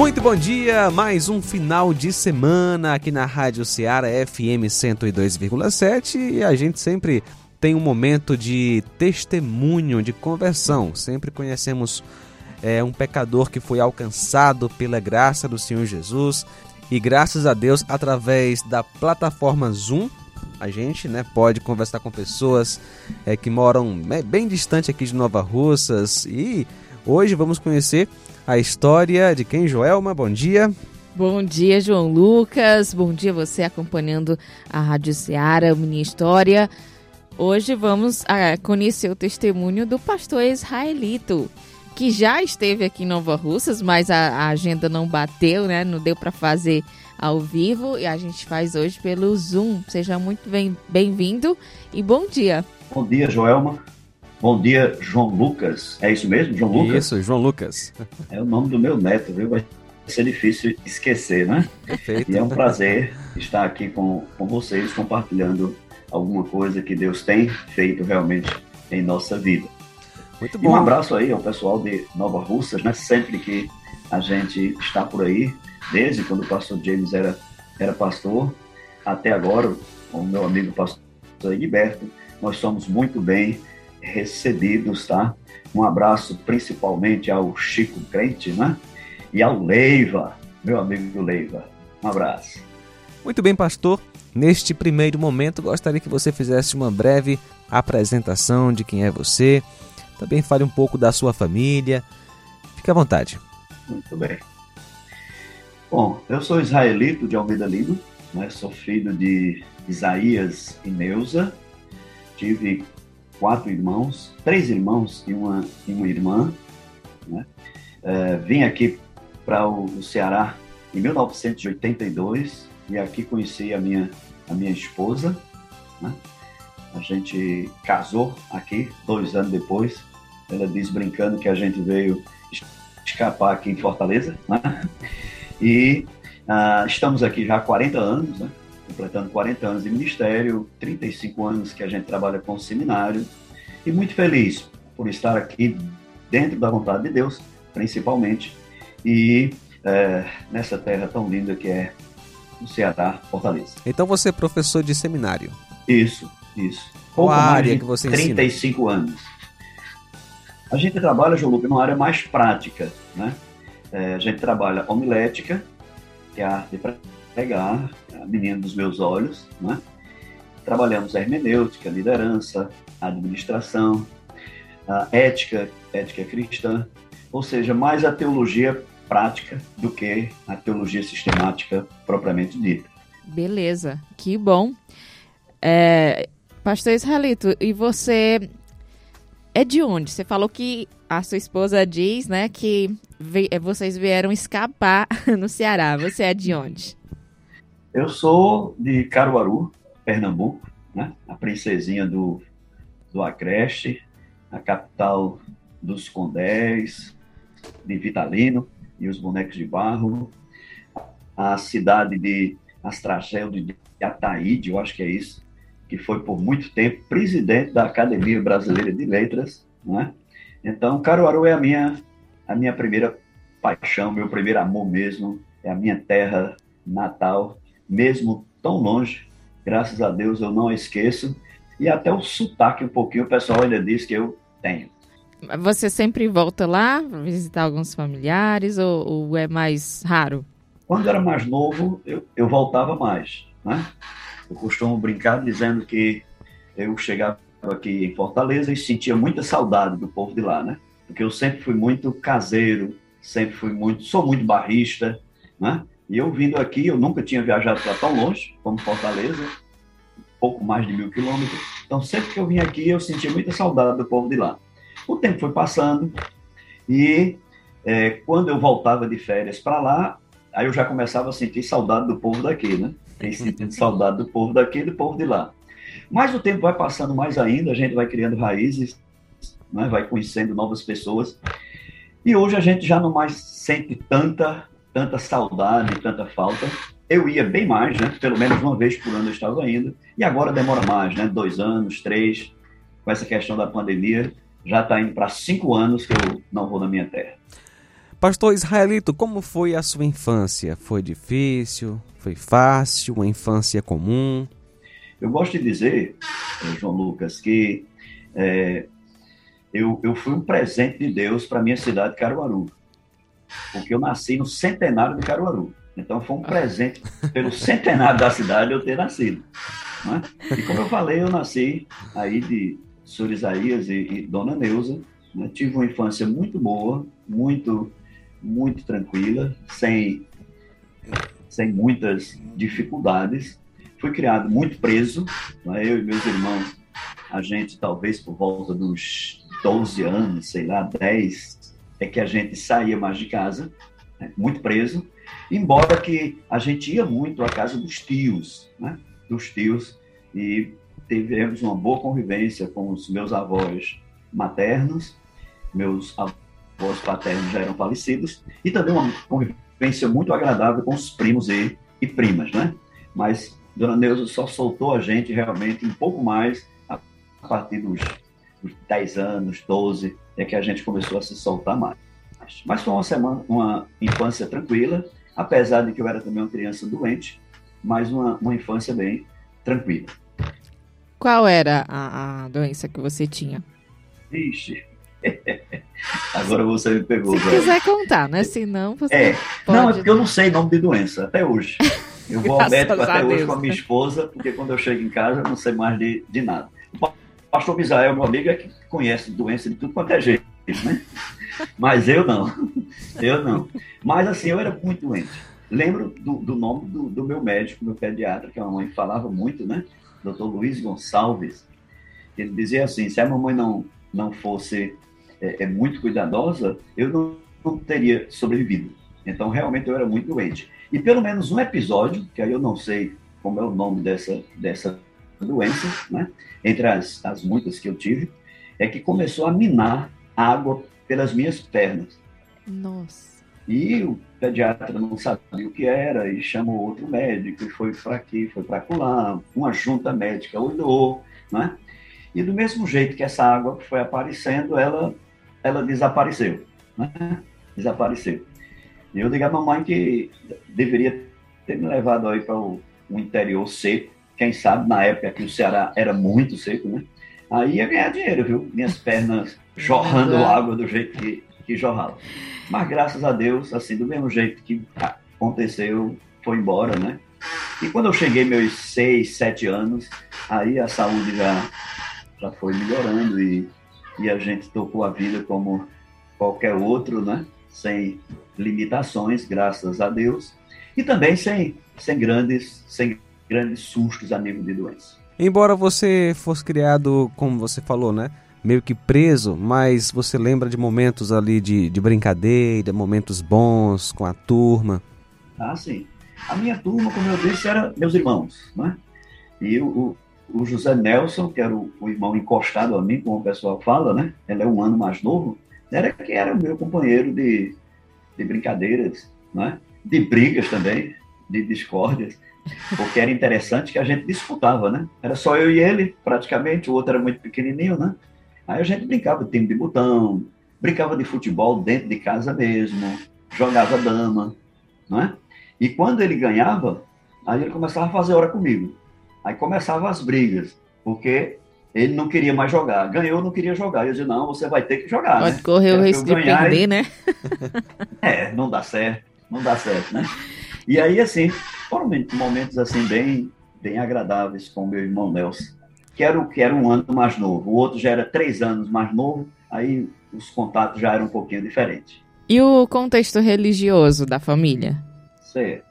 Muito bom dia, mais um final de semana aqui na Rádio Ceará FM 102,7 e a gente sempre tem um momento de testemunho, de conversão. Sempre conhecemos é, um pecador que foi alcançado pela graça do Senhor Jesus e graças a Deus através da plataforma Zoom a gente né, pode conversar com pessoas é, que moram né, bem distante aqui de Nova Russas e hoje vamos conhecer a história de quem, Joelma? Bom dia. Bom dia, João Lucas. Bom dia você acompanhando a Rádio Ceará, Minha História. Hoje vamos ah, conhecer o testemunho do pastor israelito, que já esteve aqui em Nova Russas, mas a, a agenda não bateu, né? Não deu para fazer ao vivo e a gente faz hoje pelo Zoom. Seja muito bem-vindo e bom dia. Bom dia, Joelma. Bom dia, João Lucas. É isso mesmo, João Lucas? Isso, João Lucas. É o nome do meu neto, viu? Vai ser difícil esquecer, né? Perfeito. E é um prazer estar aqui com, com vocês, compartilhando alguma coisa que Deus tem feito realmente em nossa vida. Muito bom. E um abraço aí ao pessoal de Nova Russas, né? Sempre que a gente está por aí, desde quando o pastor James era, era pastor, até agora, o meu amigo pastor Egberto, nós somos muito bem recebidos, tá? Um abraço principalmente ao Chico Crente, né? E ao Leiva, meu amigo Leiva. Um abraço. Muito bem, pastor. Neste primeiro momento, gostaria que você fizesse uma breve apresentação de quem é você. Também fale um pouco da sua família. Fique à vontade. Muito bem. Bom, eu sou israelito de Almeida Lima, né? sou filho de Isaías e Neuza. Tive quatro irmãos, três irmãos e uma, e uma irmã. Né? É, vim aqui para o Ceará em 1982 e aqui conheci a minha, a minha esposa. Né? A gente casou aqui dois anos depois. Ela diz brincando que a gente veio escapar aqui em Fortaleza. Né? E ah, estamos aqui já há 40 anos, né? Completando 40 anos de ministério, 35 anos que a gente trabalha com o seminário, e muito feliz por estar aqui dentro da vontade de Deus, principalmente, e é, nessa terra tão linda que é o Ceará, Fortaleza. Então você é professor de seminário? Isso, isso. Qual a área que você 35 ensina? anos. A gente trabalha, João Lucas, numa área mais prática, né? É, a gente trabalha homilética, que é a arte de pregar, a menina dos meus olhos, né? Trabalhamos hermenêutica, liderança, administração, a ética, ética cristã, ou seja, mais a teologia prática do que a teologia sistemática propriamente dita. Beleza, que bom. É, Pastor Israelito, e você é de onde? Você falou que a sua esposa diz, né, que vocês vieram escapar no Ceará. Você é de onde? Eu sou de Caruaru, Pernambuco, né? A princesinha do, do Agreste, a capital dos Condés, de Vitalino e os bonecos de barro, a cidade de Astragel de Ataíde, eu acho que é isso, que foi por muito tempo presidente da Academia Brasileira de Letras, né? Então, Caruaru é a minha a minha primeira paixão, meu primeiro amor mesmo, é a minha terra natal, mesmo tão longe, graças a Deus eu não esqueço, e até o sotaque um pouquinho, o pessoal ainda diz que eu tenho. Você sempre volta lá visitar alguns familiares ou, ou é mais raro? Quando era mais novo, eu, eu voltava mais, né? Eu costumo brincar dizendo que eu chegava aqui em Fortaleza e sentia muita saudade do povo de lá, né? Porque eu sempre fui muito caseiro, sempre fui muito, sou muito barrista, né? E eu vindo aqui, eu nunca tinha viajado para tão longe como Fortaleza, pouco mais de mil quilômetros. Então, sempre que eu vim aqui, eu sentia muita saudade do povo de lá. O tempo foi passando e é, quando eu voltava de férias para lá, aí eu já começava a sentir saudade do povo daqui, né? Tem sentido saudade do povo daqui e do povo de lá. Mas o tempo vai passando mais ainda, a gente vai criando raízes, né? vai conhecendo novas pessoas. E hoje a gente já não mais sente tanta, tanta saudade, tanta falta. Eu ia bem mais, né? Pelo menos uma vez por ano eu estava indo. E agora demora mais, né? Dois anos, três, com essa questão da pandemia. Já está indo para cinco anos que eu não vou na minha terra. Pastor Israelito, como foi a sua infância? Foi difícil? Foi fácil? Uma infância comum? Eu gosto de dizer, eh, João Lucas, que é, eu, eu fui um presente de Deus para minha cidade, Caruaru. Porque eu nasci no centenário de Caruaru. Então foi um presente pelo centenário da cidade eu ter nascido. Né? E como eu falei, eu nasci aí de Sr. Isaías e, e Dona Neuza. Né? Tive uma infância muito boa, muito muito tranquila, sem, sem muitas dificuldades. Fui criado muito preso, né? eu e meus irmãos, a gente talvez por volta dos 12 anos, sei lá, 10, é que a gente saía mais de casa, né? muito preso, embora que a gente ia muito à casa dos tios, né? dos tios, e tivemos uma boa convivência com os meus avós maternos, meus avós paternos já eram falecidos, e também uma convivência muito agradável com os primos e, e primas, né? Mas Dona Neuza só soltou a gente realmente um pouco mais a, a partir dos, dos 10 anos, 12, é que a gente começou a se soltar mais. Mas foi uma semana, uma infância tranquila, apesar de que eu era também uma criança doente, mas uma, uma infância bem tranquila. Qual era a, a doença que você tinha? Vixe, Agora você me pegou. Se velho. quiser contar, né? Se não, você. É. Pode... Não, é porque eu não sei nome de doença, até hoje. Eu vou ao médico até hoje com a minha esposa, porque quando eu chego em casa eu não sei mais de, de nada. O pastor Misael, meu amigo, é que conhece doença de tudo quanto é jeito, né? Mas eu não. Eu não. Mas assim, eu era muito doente. Lembro do, do nome do, do, meu médico, meu pediatra, que a mamãe falava muito, né? Doutor Luiz Gonçalves. Ele dizia assim: se a mamãe não, não fosse é, é muito cuidadosa, eu não, não teria sobrevivido. Então, realmente, eu era muito doente. E pelo menos um episódio, que aí eu não sei como é o nome dessa, dessa doença, né? Entre as, as muitas que eu tive, é que começou a minar água pelas minhas pernas. Nossa. E o pediatra não sabia o que era e chamou outro médico e foi para aqui, foi para lá. Uma junta médica olhou, né? E do mesmo jeito que essa água foi aparecendo, ela ela desapareceu. Né? Desapareceu. E eu digo à mamãe que deveria ter me levado aí para o, o, interior seco. Quem sabe, na época que o Ceará era muito seco, né? Aí ia ganhar dinheiro, viu? Minhas pernas jorrando água do jeito que, que jorrava. Mas graças a Deus, assim, do mesmo jeito que aconteceu, foi embora, né? E quando eu cheguei meus seis, sete anos, aí a saúde já, já foi melhorando e e a gente tocou a vida como qualquer outro, né? Sem limitações, graças a Deus, e também sem, sem, grandes, sem grandes sustos a nível de doença. Embora você fosse criado, como você falou, né? Meio que preso, mas você lembra de momentos ali de, de brincadeira, momentos bons com a turma? Ah, sim. A minha turma, como eu disse, era meus irmãos, né? E o, o José Nelson, que era o, o, irmão encostado a mim, como o pessoal fala, né? Ele é um ano mais novo, era que era o meu companheiro de, de brincadeiras, né? De brigas também, de discórdias, porque era interessante que a gente disputava, né? Era só eu e ele, praticamente, o outro era muito pequenininho, né? Aí a gente brincava de time de botão, brincava de futebol dentro de casa mesmo, jogava dama, né? E quando ele ganhava, aí ele começava a fazer hora comigo. Aí começavam as brigas, porque ele não queria mais jogar. Ganhou, não queria jogar. Eu disse, não, você vai ter que jogar. Pode né? correr o risco de perder, e... né? é, não dá certo, não dá certo, né? E aí, assim, foram momentos assim bem, bem agradáveis com meu irmão Nelson, que era, que era um ano mais novo. O outro já era três anos mais novo, aí os contatos já eram um pouquinho diferentes. E o contexto religioso da família? Certo.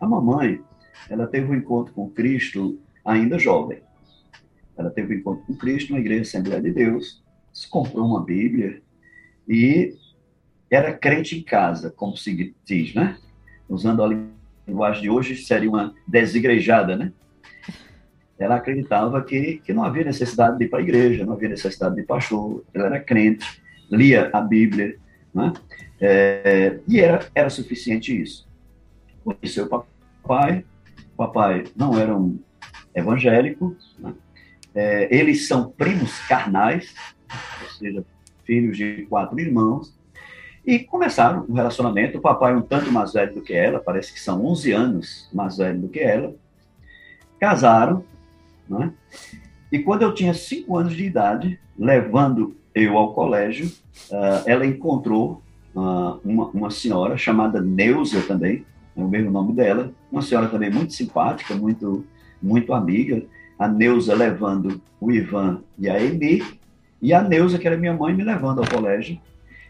A mamãe, ela teve um encontro com Cristo ainda jovem. Ela teve um encontro com Cristo na Igreja Assembleia de Deus, se comprou uma Bíblia e era crente em casa, como se diz, né? Usando a linguagem de hoje, seria uma desigrejada, né? Ela acreditava que, que não havia necessidade de ir para a igreja, não havia necessidade de pastor, ela era crente, lia a Bíblia, né? É, e era, era suficiente isso. Conheceu o papai, o papai não era um evangélico, né? é, eles são primos carnais, ou seja, filhos de quatro irmãos, e começaram um relacionamento. O papai, um tanto mais velho do que ela, parece que são 11 anos mais velho do que ela. Casaram, né? E quando eu tinha 5 anos de idade, levando eu ao colégio, uh, ela encontrou uh, uma, uma senhora chamada Neuza também, é o mesmo nome dela, uma senhora também muito simpática, muito, muito amiga. A Neuza levando o Ivan e a Emi, e a Neuza, que era minha mãe, me levando ao colégio.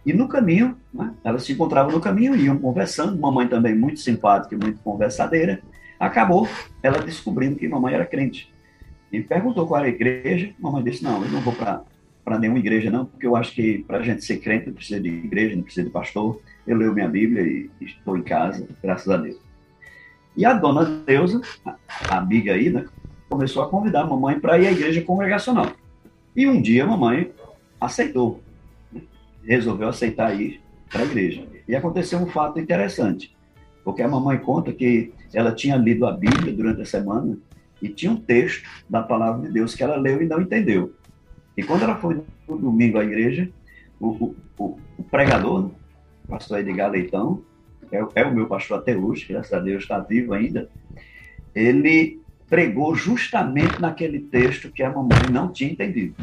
E no caminho, né, elas se encontravam no caminho, iam conversando, mamãe também muito simpática e muito conversadeira. Acabou ela descobrindo que mamãe era crente. E perguntou qual era a igreja, mamãe disse, não, eu não vou para nenhuma igreja não, porque eu acho que para a gente ser crente não precisa de igreja, não precisa de pastor. Eu leio minha Bíblia e, estou em casa, graças a Deus. E a dona Deusa, a amiga aí, né, começou a convidar a mamãe para ir à igreja congregacional. E um dia a mamãe aceitou resolveu aceitar ir para a igreja. E aconteceu um fato interessante, porque a mamãe conta que ela tinha lido a Bíblia durante a semana e tinha um texto da palavra de Deus que ela leu e não entendeu. E quando ela foi no domingo à igreja, o, o, o pregador, o pastor Edgar Leitão, é, é o meu pastor até hoje, graças a Deus está vivo ainda, ele pregou justamente naquele texto que a mamãe não tinha entendido.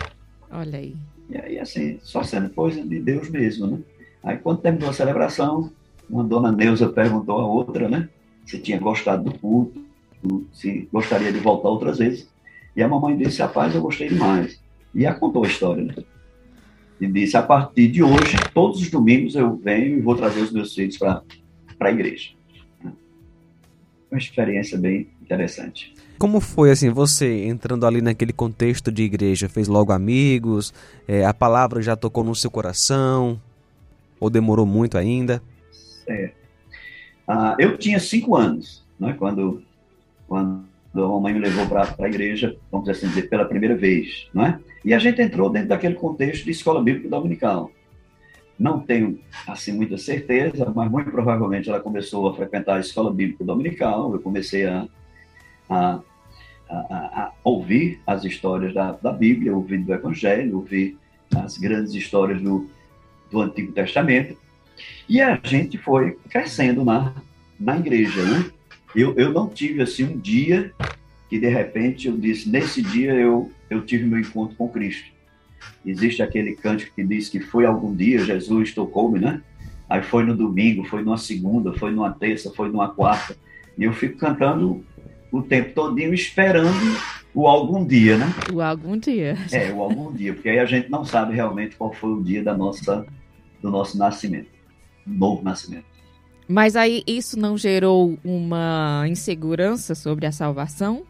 Olha aí. E aí, assim, só sendo coisa de Deus mesmo, né? Aí, quando terminou a celebração, uma dona Neuza perguntou a outra, né? Se tinha gostado do culto, se gostaria de voltar outras vezes. E a mamãe disse, rapaz, eu gostei demais. E a contou a história, né? E disse, a partir de hoje, todos os domingos eu venho e vou trazer os meus filhos para a igreja. Uma experiência bem interessante. Como foi assim, você entrando ali naquele contexto de igreja, fez logo amigos, é, a palavra já tocou no seu coração, ou demorou muito ainda? É. Ah, eu tinha cinco anos, né, quando, quando a mamãe me levou para a igreja, vamos assim dizer, pela primeira vez, não é? E a gente entrou dentro daquele contexto de escola bíblica dominical. Não tenho, assim, muita certeza, mas muito provavelmente ela começou a frequentar a escola bíblica dominical, eu comecei a a, a, a ouvir as histórias da, da, Bíblia, ouvir do Evangelho, ouvir as grandes histórias do, do Antigo Testamento. E a gente foi crescendo na, na igreja. Né? Eu, eu não tive assim um dia que de repente eu disse, nesse dia eu, eu tive meu encontro com Cristo. Existe aquele cântico que diz que foi algum dia Jesus tocou-me, né? Aí foi no domingo, foi numa segunda, foi numa terça, foi numa quarta. E eu fico cantando o tempo todinho esperando o algum dia, né? O algum dia. É, o algum dia, porque aí a gente não sabe realmente qual foi o dia da nossa, do nosso nascimento, novo nascimento. Mas aí isso não gerou uma insegurança sobre a salvação?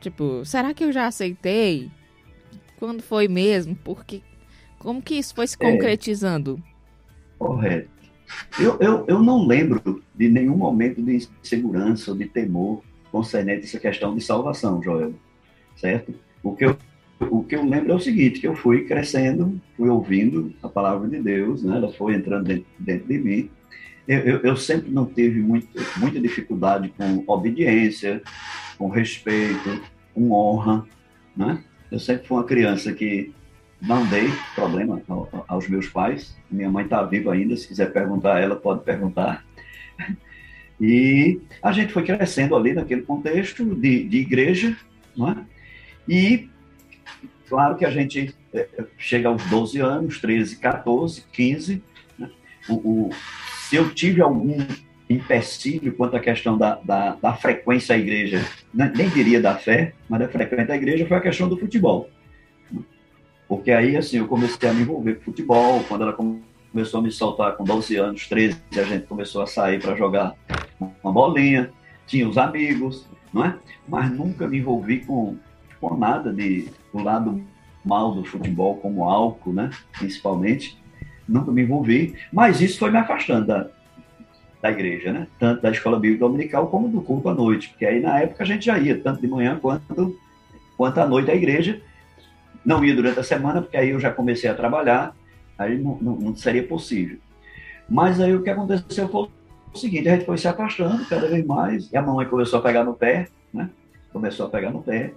Tipo, será que eu já aceitei? Quando foi mesmo? Porque como que isso foi se é. concretizando? É, correto. Eu, eu, eu não lembro de nenhum momento de insegurança ou de temor concernente essa questão de salvação, Joel, certo? O que eu o que eu lembro é o seguinte, que eu fui crescendo, fui ouvindo a palavra de Deus, né? ela foi entrando dentro, dentro de mim. Eu, eu, eu, sempre não tive muito, muita dificuldade com obediência, com respeito, com honra. Né? Eu sempre fui uma criança que não dei problema aos meus pais. Minha mãe está viva ainda, se quiser perguntar, ela pode perguntar. E a gente foi crescendo ali naquele contexto de, de igreja, não é? E claro que a gente é, chega aos 12 anos, 13, 14, 15. Né? O, o, se eu tive algum empecilho quanto à questão da, da, da frequência à igreja, né? nem diria da fé, mas da frequência à igreja, foi a questão do futebol. Porque aí, assim, eu comecei a me envolver com futebol, quando ela começou a me soltar com 12 anos, 13, a gente começou a sair para jogar uma bolinha, tinha os amigos, não é? Mas nunca me envolvi com, com nada de, do lado mal do futebol, como álcool, né? Principalmente. Nunca me envolvi, mas isso foi me afastando da, da igreja, né? Tanto da escola bíblica dominical como do culto à noite, porque aí na época a gente já ia, tanto de manhã quanto, quanto à noite à igreja. Não ia durante a semana, porque aí eu já comecei a trabalhar, aí não, não, não seria possível. Mas aí o que aconteceu foi o seguinte, a gente foi se afastando cada vez mais, e a mamãe começou a pegar no pé, né? Começou a pegar no pé,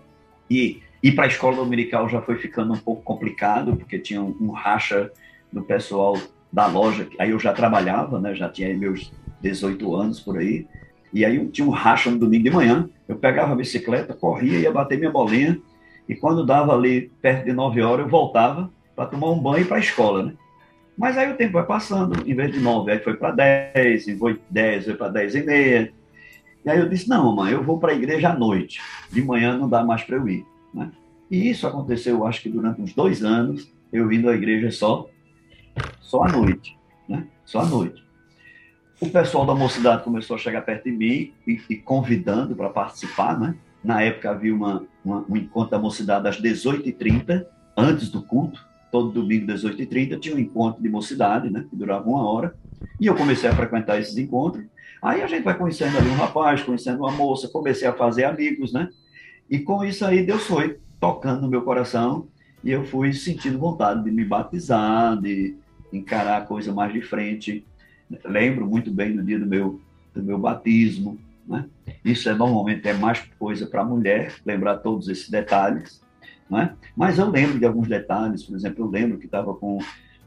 e ir para a escola dominical já foi ficando um pouco complicado, porque tinha um, um racha do pessoal da loja, aí eu já trabalhava, né? Já tinha meus 18 anos por aí. E aí tinha um racha no domingo de manhã, eu pegava a bicicleta, corria, ia bater minha bolinha, e quando dava ali perto de 9 horas, eu voltava para tomar um banho e para a escola, né? Mas aí o tempo vai passando, em vez de 9, aí foi para 10, e foi 10, foi para 10 e meia. E aí eu disse, não, mãe, eu vou para a igreja à noite, de manhã não dá mais para eu ir, né? E isso aconteceu, acho que durante uns dois anos, eu indo à igreja só, só à noite, né? Só à noite o pessoal da mocidade começou a chegar perto de mim e, e convidando para participar, né? Na época havia uma, uma, um encontro da mocidade às 18h30, antes do culto, todo domingo às 18h30 tinha um encontro de mocidade, né? Que durava uma hora. E eu comecei a frequentar esses encontros. Aí a gente vai conhecendo ali um rapaz, conhecendo uma moça, comecei a fazer amigos, né? E com isso aí Deus foi tocando no meu coração e eu fui sentindo vontade de me batizar, de encarar a coisa mais de frente lembro muito bem do dia do meu, do meu batismo. Né? Isso é normalmente é mais coisa para a mulher, lembrar todos esses detalhes. Né? Mas eu lembro de alguns detalhes, por exemplo, eu lembro que estava com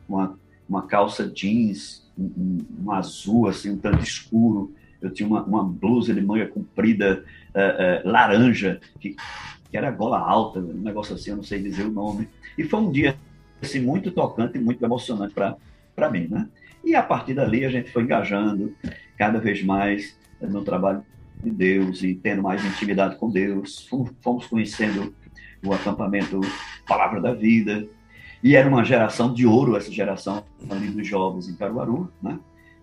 uma, uma calça jeans, um, um, azul, assim, um tanto escuro. Eu tinha uma, uma blusa de manga comprida, uh, uh, laranja, que, que era gola alta, um negócio assim, eu não sei dizer o nome. E foi um dia assim, muito tocante e muito emocionante para mim. Né? E a partir dali a gente foi engajando cada vez mais no trabalho de Deus e tendo mais intimidade com Deus. Fomos conhecendo o acampamento Palavra da Vida. E era uma geração de ouro, essa geração ali dos jovens em Caruaru, né?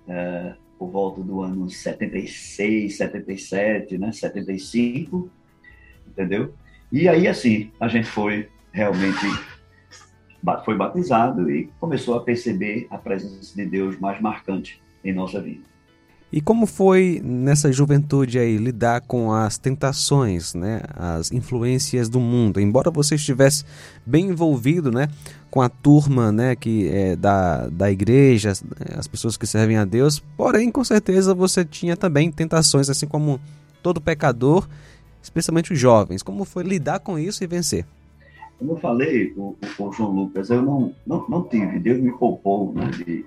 É, por volta do ano 76, 77, né? 75, entendeu? E aí, assim, a gente foi realmente foi batizado e começou a perceber a presença de Deus mais marcante em nossa vida. E como foi nessa juventude aí lidar com as tentações, né, as influências do mundo? Embora você estivesse bem envolvido, né, com a turma, né, que é da, da igreja, as pessoas que servem a Deus, porém com certeza você tinha também tentações, assim como todo pecador, especialmente os jovens. Como foi lidar com isso e vencer? Como eu falei, o, o, João Lucas, eu não, não, não tive, Deus me poupou né, de,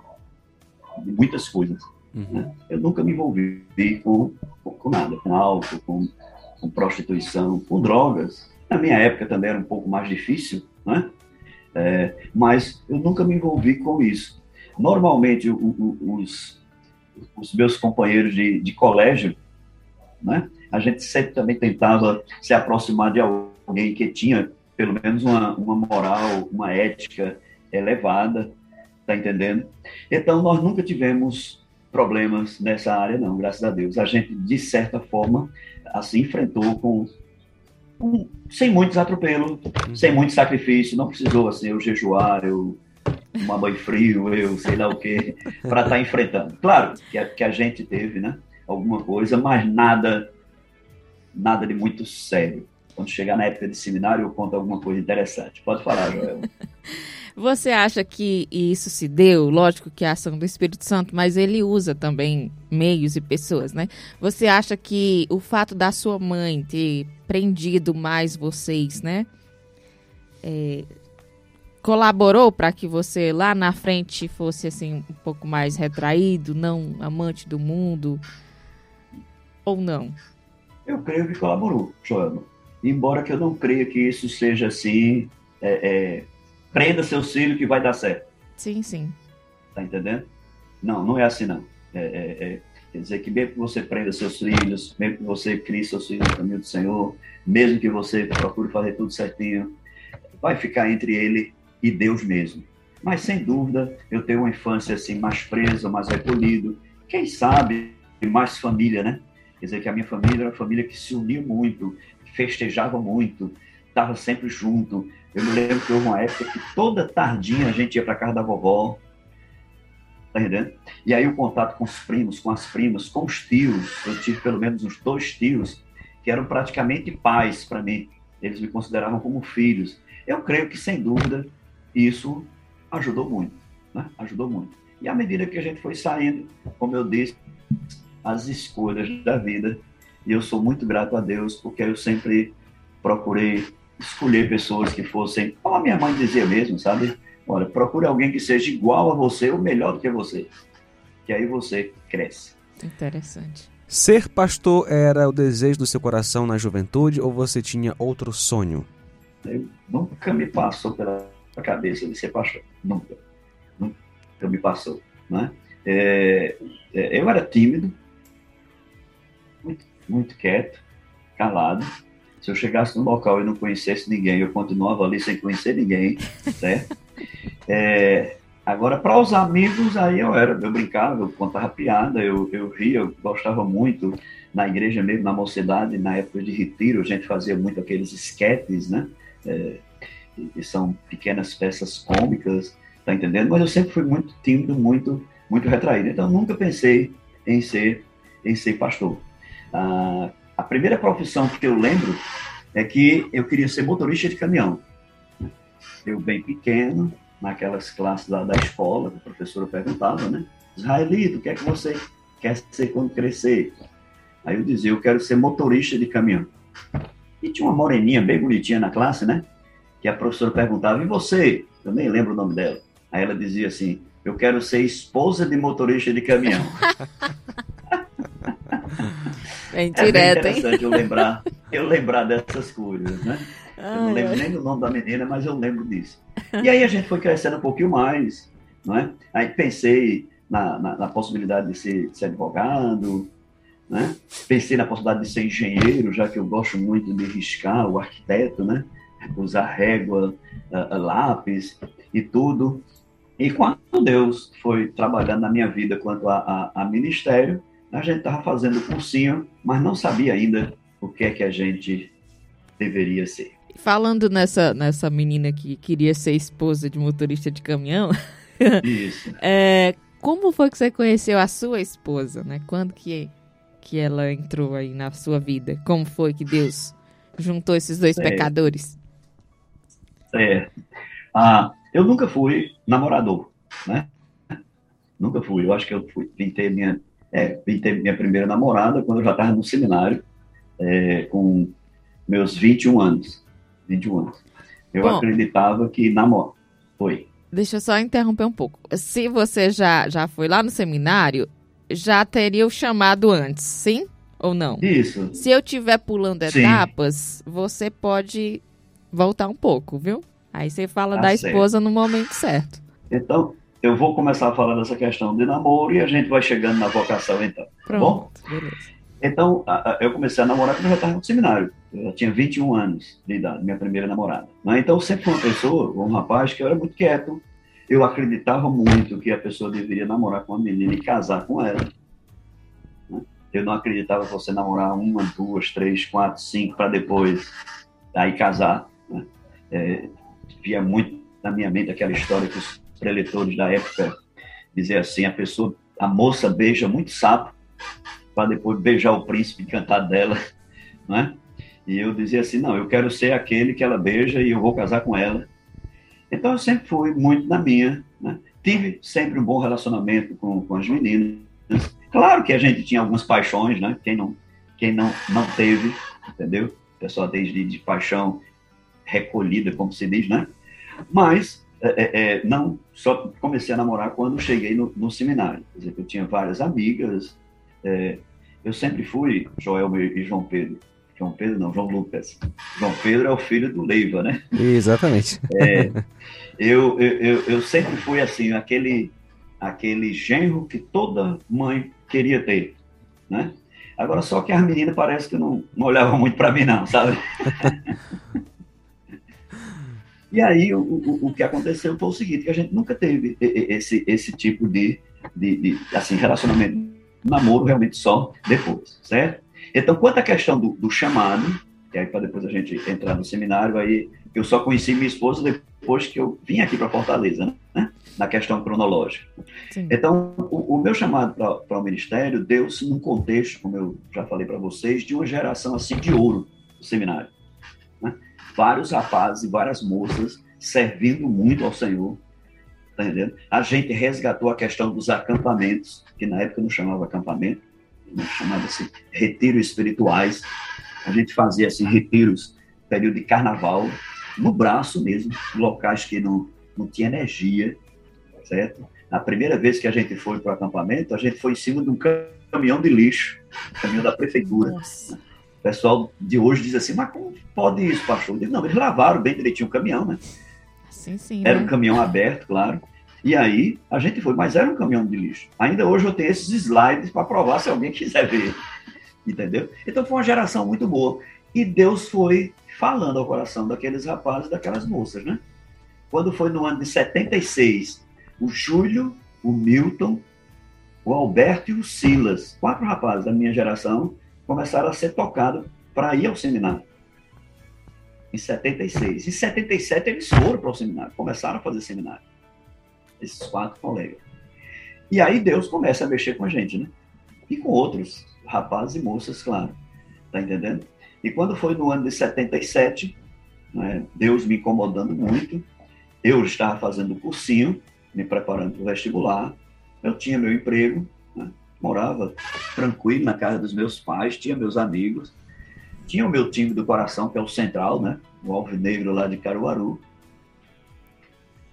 de muitas coisas. Uhum. Né? Eu nunca me envolvi com, com nada, com álcool, com, com prostituição, com drogas. Na minha época também era um pouco mais difícil, né? É, mas eu nunca me envolvi com isso. Normalmente, o, o, os, os meus companheiros de, de colégio, né? a gente sempre também tentava se aproximar de alguém que tinha pelo menos uma, uma moral, uma ética elevada, tá entendendo? Então, nós nunca tivemos problemas nessa área, não, graças a Deus. A gente, de certa forma, assim, enfrentou com, com sem muitos atropelos, uhum. sem muito sacrifício, não precisou, assim, eu jejuar, eu tomar banho frio, eu sei lá o quê, para estar tá enfrentando. Claro que a, que a gente teve, né, alguma coisa, mas nada, nada de muito sério. Quando chegar na época de seminário, eu conto alguma coisa interessante. Pode falar, Joel. Você acha que isso se deu? Lógico que é a ação do Espírito Santo, mas ele usa também meios e pessoas, né? Você acha que o fato da sua mãe ter prendido mais vocês, né? É, colaborou para que você lá na frente fosse assim um pouco mais retraído, não amante do mundo? Ou não? Eu creio que colaborou, Joel embora que eu não creia que isso seja assim, é, é, prenda seu filho que vai dar certo. Sim, sim. Tá entendendo? Não, não é assim não. É, é, é quer dizer que mesmo que você prenda seus filhos, mesmo que você crie seus filhos no caminho do Senhor, mesmo que você procure fazer tudo certinho, vai ficar entre ele e Deus mesmo. Mas sem dúvida, eu tenho uma infância assim mais presa, mais recolhido. Quem sabe mais família, né? Quer dizer que a minha família era uma família que se uniu muito, festejava muito, estava sempre junto. Eu me lembro que houve uma época que toda tardinha a gente ia para casa da vovó, tá entendendo? E aí o contato com os primos, com as primas, com os tios, eu tive pelo menos uns dois tios que eram praticamente pais para mim. Eles me consideravam como filhos. Eu creio que, sem dúvida, isso ajudou muito, né? Ajudou muito. E à medida que a gente foi saindo, como eu disse, as escolhas da vida, e eu sou muito grato a Deus, porque eu sempre procurei escolher pessoas que fossem, como a minha mãe dizia mesmo, sabe? Olha, procure alguém que seja igual a você ou melhor do que você, que aí você cresce. Interessante. Ser pastor era o desejo do seu coração na juventude ou você tinha outro sonho? Eu, nunca me passou pela cabeça de ser pastor, nunca, nunca me passou, né? É, é, eu era tímido, muito, muito quieto, calado, se eu chegasse no local e não conhecesse ninguém, eu continuava ali sem conhecer ninguém, certo? É, agora, para os amigos, aí eu era, eu brincava, eu contava piada, eu, eu ria, eu gostava muito na igreja mesmo, na mocidade, na época de retiro, a gente fazia muito aqueles esquetes, né? É, que são pequenas peças cômicas, tá entendendo? Mas eu sempre fui muito tímido, muito, muito retraído. Então, nunca pensei em ser, em ser pastor. Ah, a primeira profissão que eu lembro é que eu queria ser motorista de caminhão. Eu bem pequeno, naquelas classes lá da escola, a professora perguntava, né? Israelito, o que é que você quer ser quando crescer? Aí eu dizia, eu quero ser motorista de caminhão. E tinha uma moreninha bem bonitinha na classe, né? Que a professora perguntava, e você? Eu nem lembro o nome dela. Aí ela dizia assim, eu quero ser esposa de motorista de caminhão. Bem direto, é interessante hein? eu lembrar, eu lembrar dessas coisas, né? Ai, eu não lembro ai. nem do nome da menina, mas eu lembro disso. E aí a gente foi crescendo um pouquinho mais, não é? Aí pensei na, na, na possibilidade de ser, de ser advogado, né? Pensei na possibilidade de ser engenheiro, já que eu gosto muito de riscar, o arquiteto, né? Usar régua, uh, lápis e tudo. E quando Deus foi trabalhando na minha vida quanto a, a, a ministério, a gente estava fazendo cursinho, mas não sabia ainda o que é que a gente deveria ser. Falando nessa, nessa menina que queria ser esposa de motorista de caminhão, Isso. é, como foi que você conheceu a sua esposa, né? Quando que, que ela entrou aí na sua vida? Como foi que Deus juntou esses dois é. pecadores? É. Ah, eu nunca fui namorador, né? Nunca fui. Eu acho que eu fui, pintei minha é, vim ter minha primeira namorada quando eu já estava no seminário, é, com meus 21 anos. 21 anos. Eu Bom, acreditava que namoro. Foi. Deixa eu só interromper um pouco. Se você já, já foi lá no seminário, já teria o chamado antes, sim ou não? Isso. Se eu estiver pulando sim. etapas, você pode voltar um pouco, viu? Aí você fala tá da certo. esposa no momento certo. Então, eu vou começar a falar dessa questão de namoro e a gente vai chegando na vocação então. Pronto, bom? beleza. Então, a, a, eu comecei a namorar quando eu já estava no seminário. Eu já tinha 21 anos de idade, minha primeira namorada. Né? Então, eu sempre fui uma pessoa, um rapaz, que eu era muito quieto. Eu acreditava muito que a pessoa deveria namorar com uma menina e casar com ela. Né? Eu não acreditava que você namorar uma, duas, três, quatro, cinco, para depois aí casar. Né? É, via muito na minha mente aquela história que os preletores da época dizer assim, a pessoa, a moça beija muito sapo para depois beijar o príncipe e cantar dela, né? E eu dizia assim, não, eu quero ser aquele que ela beija e eu vou casar com ela. Então eu sempre fui muito na minha, né? Tive sempre um bom relacionamento com, com as meninas. Claro que a gente tinha algumas paixões, né? Quem não, quem não, não teve, entendeu? Pessoal desde de paixão recolhida, como se diz, né? Mas é, é, é, não só comecei a namorar quando cheguei no, no seminário. Quer dizer, eu tinha várias amigas. É, eu sempre fui Joel e João Pedro. João Pedro não, João Lucas. João Pedro é o filho do Leiva, né? Exatamente. É, eu, eu, eu sempre fui assim, aquele, aquele genro que toda mãe queria ter, né? Agora, só que as meninas parece que não, não olhavam muito para mim, não, sabe? E aí o, o, o, que aconteceu foi o seguinte, que a gente nunca teve esse, esse tipo de, de, de assim, relacionamento, namoro realmente só depois, certo? Então, quanto à questão do, do chamado, e aí para depois a gente entrar no seminário, aí eu só conheci minha esposa depois que eu vim aqui para Fortaleza, né? na questão cronológica. Sim. Então, o, o, meu chamado para o ministério deu-se num contexto, como eu já falei para vocês, de uma geração assim de ouro no seminário. Vários rapazes e várias moças servindo muito ao Senhor. Tá entendendo? A gente resgatou a questão dos acampamentos, que na época não chamava acampamento, chamava-se retiro espirituais. A gente fazia assim, retiros, período de carnaval, no braço mesmo, locais que não, não tinha energia, certo? A primeira vez que a gente foi para o acampamento, a gente foi em cima de um caminhão de lixo, caminhão da prefeitura. Nossa. O pessoal de hoje diz assim, mas como pode isso, pastor? Eu digo, não, eles lavaram bem direitinho o caminhão, né? Sim, sim. Era né? um caminhão aberto, claro. E aí a gente foi, mas era um caminhão de lixo. Ainda hoje eu tenho esses slides para provar se alguém quiser ver. Entendeu? Então foi uma geração muito boa. E Deus foi falando ao coração daqueles rapazes daquelas moças, né? Quando foi no ano de 76, o Júlio, o Milton, o Alberto e o Silas, quatro rapazes da minha geração, começaram a ser tocados para ir ao seminário. Em 76. Em 77 eles foram para o seminário, começaram a fazer seminário. Esses quatro colegas. E aí Deus começa a mexer com a gente, né? E com outros rapazes e moças, claro. Tá entendendo? E quando foi no ano de 77, né, Deus me incomodando muito, eu estava fazendo cursinho, me preparando para o vestibular, eu tinha meu emprego, morava tranquilo na casa dos meus pais, tinha meus amigos, tinha o meu time do coração, que é o Central, né, o Alvinegro lá de Caruaru,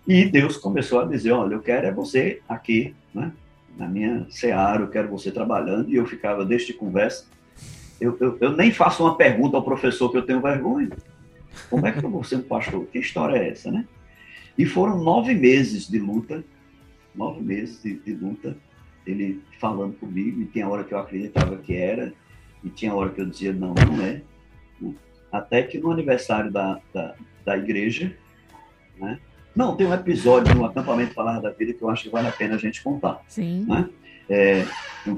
e Deus começou a dizer, olha, eu quero é você aqui, né, na minha seara, eu quero você trabalhando, e eu ficava, desde conversa, eu, eu, eu, nem faço uma pergunta ao professor que eu tenho vergonha. Como é que eu vou ser um pastor? Que história é essa, né? E foram nove meses de luta, nove meses de, de luta, ele falando comigo, e tinha hora que eu acreditava que era, e tinha hora que eu dizia, não, não é. Até que no aniversário da, da, da igreja, né? Não, tem um episódio no acampamento Falar da Vida que eu acho que vale a pena a gente contar. Sim. Né? É,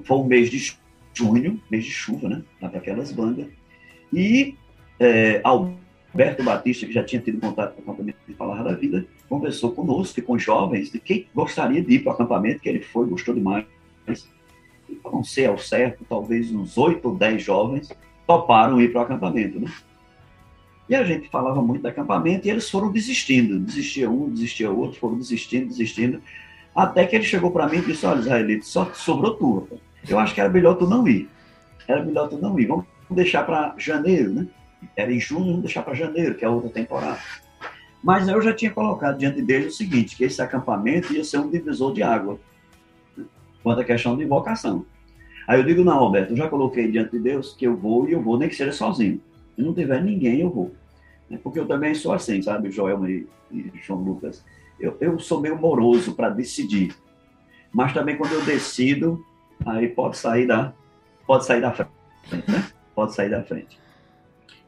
foi um mês de junho, mês de chuva, né? Para aquelas bandas. E é, Alberto Batista, que já tinha tido contato com o acampamento de Falar da Vida, conversou conosco e com jovens de quem gostaria de ir para o acampamento, que ele foi, gostou demais. Para não ser ao certo, talvez uns oito ou dez jovens toparam ir para o acampamento, né? E a gente falava muito de acampamento e eles foram desistindo. Desistia um, desistia outro, foram desistindo, desistindo. Até que ele chegou para mim e disse: Olha, Israelito, só sobrou tu. Eu acho que era melhor tu não ir. Era melhor tu não ir. Vamos deixar para janeiro, né? Era em junho, vamos deixar para janeiro, que é outra temporada. Mas eu já tinha colocado diante dele o seguinte, que esse acampamento ia ser um divisor de água quanto à questão de invocação. Aí eu digo, não, Roberto, eu já coloquei diante de Deus que eu vou e eu vou, nem que seja sozinho. Se não tiver ninguém, eu vou. Porque eu também sou assim, sabe, Joel e, e João Lucas. Eu, eu sou meio moroso para decidir. Mas também quando eu decido, aí pode sair da, pode sair da frente, né? Pode sair da frente.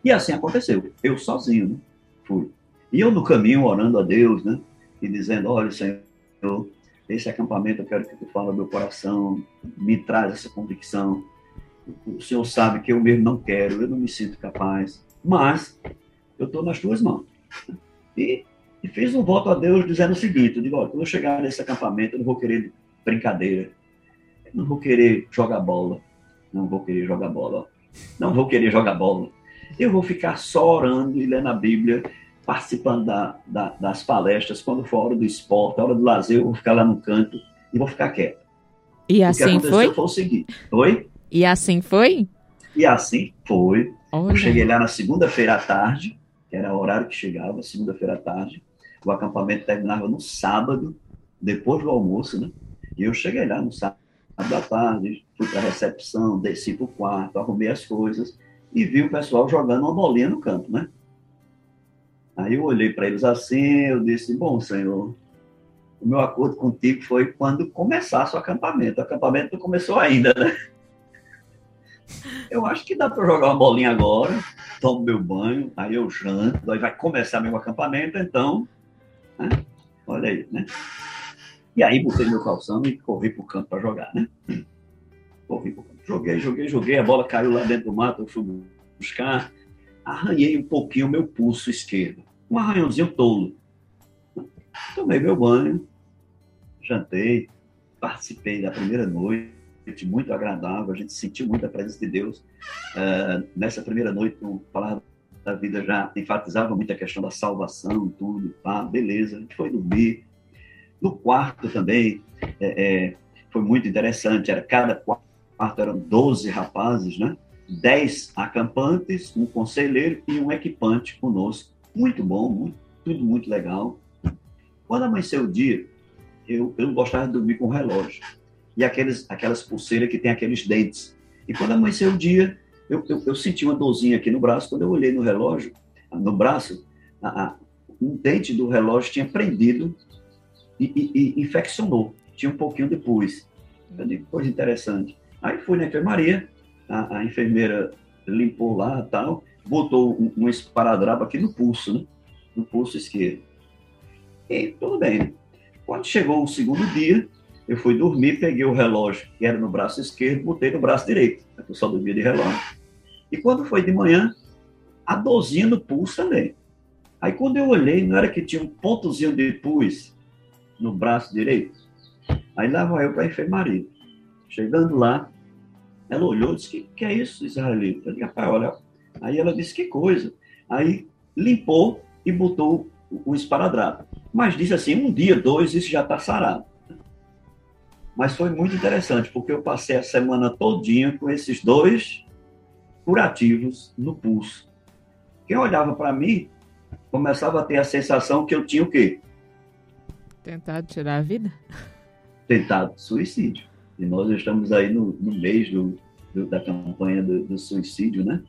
E assim aconteceu. Eu sozinho, né? Fui. E eu no caminho orando a Deus, né? E dizendo, olha, Senhor, esse acampamento eu quero que tu fale ao meu coração, me traz essa convicção. O Senhor sabe que eu mesmo não quero, eu não me sinto capaz, mas eu estou nas tuas mãos. E, e, fiz um voto a Deus dizendo o seguinte, eu digo, olha, quando eu chegar nesse acampamento, eu não vou querer brincadeira, não vou querer jogar bola. Não vou querer jogar bola. Não vou querer jogar bola. Eu vou ficar só orando e lendo a Bíblia, participando da, da, das palestras. Quando for hora do esporte, hora do lazer, eu vou ficar lá no canto e vou ficar quieto. E assim foi? foi o seguinte. Oi? E assim foi? E assim foi. Olha. Eu cheguei lá na segunda-feira à tarde, que era o horário que chegava, segunda-feira à tarde. O acampamento terminava no sábado, depois do almoço, né? E eu cheguei lá no sábado da tarde, fui para a recepção, desci para o quarto, arrumei as coisas e vi o pessoal jogando uma bolinha no campo, né? Aí eu olhei para eles assim, eu disse, bom, senhor, o meu acordo contigo foi quando começasse o acampamento. O acampamento não começou ainda, né? Eu acho que dá para jogar uma bolinha agora, tomo meu banho, aí eu janto, aí vai começar meu acampamento, então, né? olha aí, né? E aí botei meu calção e corri pro campo para jogar, né? Corri pro campo. Joguei, joguei, joguei, a bola caiu lá dentro do mato, eu fui buscar, arranhei um pouquinho o meu pulso esquerdo. Um arranhãozinho tolo. Tomei meu banho, jantei, participei da primeira noite, muito agradável, a gente sentiu muito a presença de Deus. Uh, nessa primeira noite, o Palavra da Vida já enfatizava muito a questão da salvação, tudo, tá, beleza, a gente foi dormir. No quarto também, é, é, foi muito interessante, era cada quarto eram 12 rapazes, né? 10 acampantes, um conselheiro e um equipante conosco. Muito bom, muito, tudo muito legal. Quando amanheceu o dia, eu, eu gostava de dormir com relógio. E aqueles, aquelas pulseiras que tem aqueles dentes. E quando amanheceu o dia, eu, eu, eu, senti uma dorzinha aqui no braço. Quando eu olhei no relógio, no braço, a, a, um dente do relógio tinha prendido e, e, e infeccionou. Tinha um pouquinho depois. Eu digo, coisa interessante. Aí fui na enfermaria, a, a enfermeira limpou lá tal, botou um, um esparadrapo aqui no pulso, né? No pulso esquerdo. E tudo bem. Quando chegou o segundo dia, eu fui dormir, peguei o relógio que era no braço esquerdo, botei no braço direito. Eu só dormia de relógio. E quando foi de manhã, a dorzinha no pulso também. Aí quando eu olhei, não era que tinha um pontozinho de pus no braço direito? Aí lá vai eu para a enfermaria. Chegando lá, ela olhou e disse, que, que é isso, israelita? Eu disse, rapaz, olha. Aí ela disse, que coisa. Aí limpou e botou o esparadrapo. Mas disse assim, um dia, dois, isso já está sarado. Mas foi muito interessante, porque eu passei a semana todinha com esses dois curativos no pulso. Quem olhava para mim começava a ter a sensação que eu tinha o quê? Tentado tirar a vida? Tentado suicídio. E nós estamos aí no, no mês do, do, da campanha do, do suicídio, né?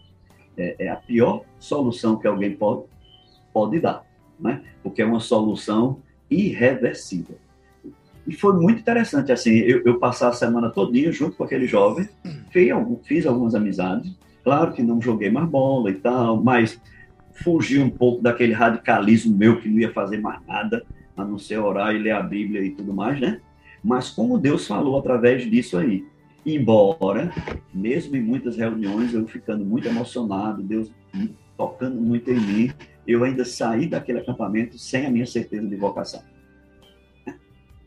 É, é, a pior solução que alguém pode, pode dar, né? Porque é uma solução irreversível. E foi muito interessante, assim, eu, eu passar a semana todinha junto com aquele jovem, fiz, fiz algumas amizades, claro que não joguei mais bola e tal, mas fugi um pouco daquele radicalismo meu que não ia fazer mais nada, a não ser orar e ler a Bíblia e tudo mais, né? Mas como Deus falou através disso aí, embora, mesmo em muitas reuniões, eu ficando muito emocionado, Deus tocando muito em mim, eu ainda saí daquele acampamento sem a minha certeza de vocação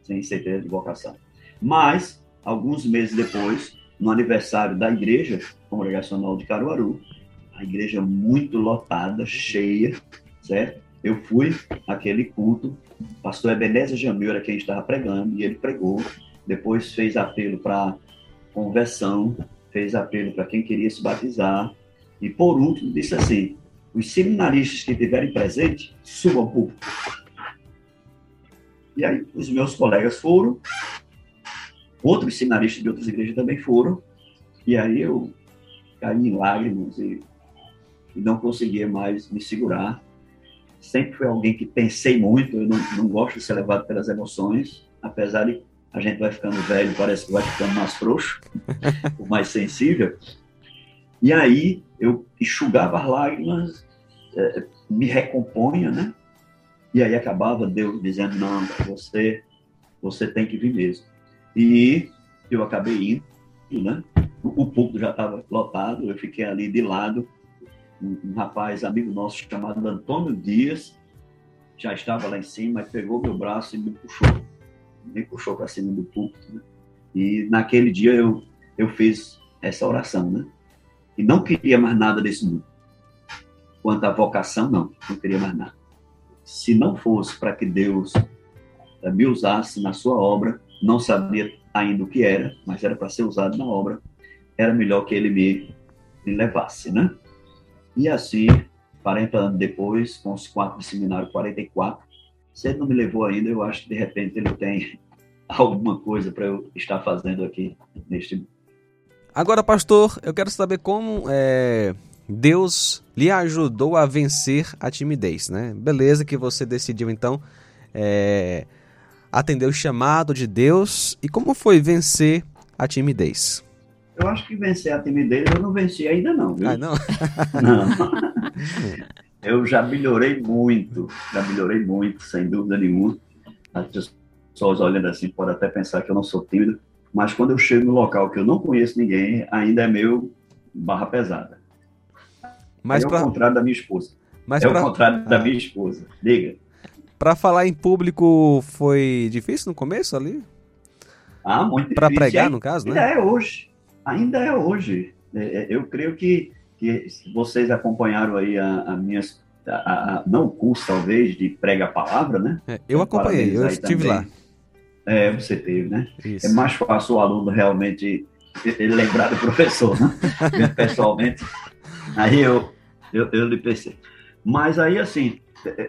sem certeza de vocação. Mas, alguns meses depois, no aniversário da igreja congregacional de Caruaru, a igreja muito lotada, cheia, certo? Eu fui àquele culto, pastor Ebenezer Jamil era quem estava pregando, e ele pregou, depois fez apelo para conversão, fez apelo para quem queria se batizar, e por último disse assim, os seminaristas que estiverem presentes, subam para e aí os meus colegas foram, outros seminaristas de outras igrejas também foram, e aí eu caí em lágrimas e, e não conseguia mais me segurar. Sempre fui alguém que pensei muito, eu não, não gosto de ser levado pelas emoções, apesar de a gente vai ficando velho, parece que vai ficando mais frouxo, mais sensível. E aí eu enxugava as lágrimas, é, me recomponha, né? E aí acabava Deus dizendo, não, você, você tem que vir mesmo. E eu acabei indo, né? O público já estava lotado, eu fiquei ali de lado. Um, rapaz, amigo nosso, chamado Antônio Dias, já estava lá em cima, e pegou meu braço e me puxou. Me puxou para cima do púlpito. Né? E naquele dia eu, eu fiz essa oração, né? E não queria mais nada desse mundo. Quanto à vocação, não, não queria mais nada se não fosse para que Deus eh, me usasse na sua obra, não sabia ainda o que era, mas era para ser usado na obra, era melhor que ele me, me levasse, né? E assim, 40 anos depois, com os quatro de seminário, 44, se ele não me levou ainda, eu acho que de repente ele tem alguma coisa para eu estar fazendo aqui neste Agora, pastor, eu quero saber como é, Deus lhe ajudou a vencer a timidez, né? Beleza que você decidiu então é, atender o chamado de Deus. E como foi vencer a timidez? Eu acho que vencer a timidez eu não venci ainda não, viu? Ah, não? não. Eu já melhorei muito, já melhorei muito, sem dúvida nenhuma. As pessoas olhando assim podem até pensar que eu não sou tímido, mas quando eu chego no local que eu não conheço ninguém, ainda é meu barra pesada. Mas é pra... o contrário da minha esposa. Mas é pra... o contrário da minha esposa. Diga. Para falar em público foi difícil no começo ali? Ah, muito difícil. Para pregar, no caso, né? É hoje. Ainda é hoje. É, é, eu creio que, que vocês acompanharam aí a, a minhas. A, a, não o curso, talvez, de prega a palavra, né? É, eu acompanhei, eu estive também. lá. É, você teve, né? Isso. É mais fácil o aluno realmente lembrar do professor, né? Pessoalmente. Aí eu, eu, eu lhe percebo. Mas aí, assim,